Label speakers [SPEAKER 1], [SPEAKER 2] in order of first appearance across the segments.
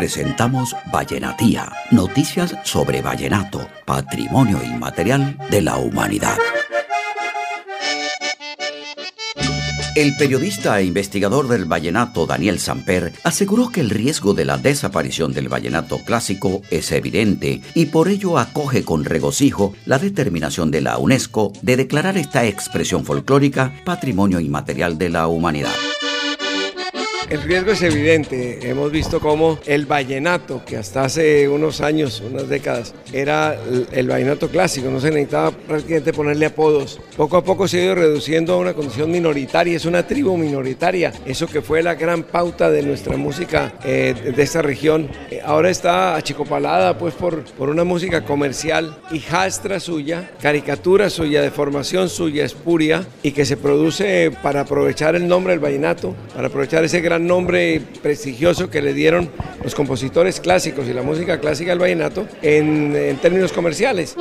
[SPEAKER 1] presentamos Vallenatía, noticias sobre vallenato, patrimonio inmaterial de la humanidad. El periodista e investigador del vallenato Daniel Samper aseguró que el riesgo de la desaparición del vallenato clásico es evidente y por ello acoge con regocijo la determinación de la UNESCO de declarar esta expresión folclórica Patrimonio Inmaterial de la Humanidad.
[SPEAKER 2] El riesgo es evidente. Hemos visto cómo el vallenato, que hasta hace unos años, unas décadas, era el vallenato clásico, no se necesitaba prácticamente ponerle apodos. Poco a poco se ha ido reduciendo a una condición minoritaria, es una tribu minoritaria. Eso que fue la gran pauta de nuestra música eh, de esta región, eh, ahora está achicopalada pues por, por una música comercial, hijastra suya, caricatura suya, deformación suya, espuria, y que se produce para aprovechar el nombre del vallenato, para aprovechar ese gran nombre prestigioso que le dieron los compositores clásicos y la música clásica del vallenato en, en términos comerciales.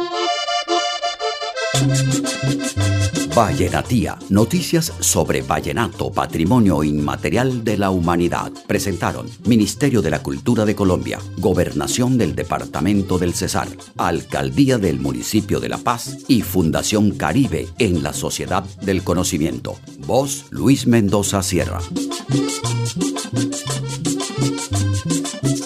[SPEAKER 1] Vallenatía, noticias sobre vallenato, patrimonio inmaterial de la humanidad. Presentaron Ministerio de la Cultura de Colombia, Gobernación del Departamento del Cesar, Alcaldía del Municipio de La Paz y Fundación Caribe en la Sociedad del Conocimiento. Voz Luis Mendoza Sierra. Thank you.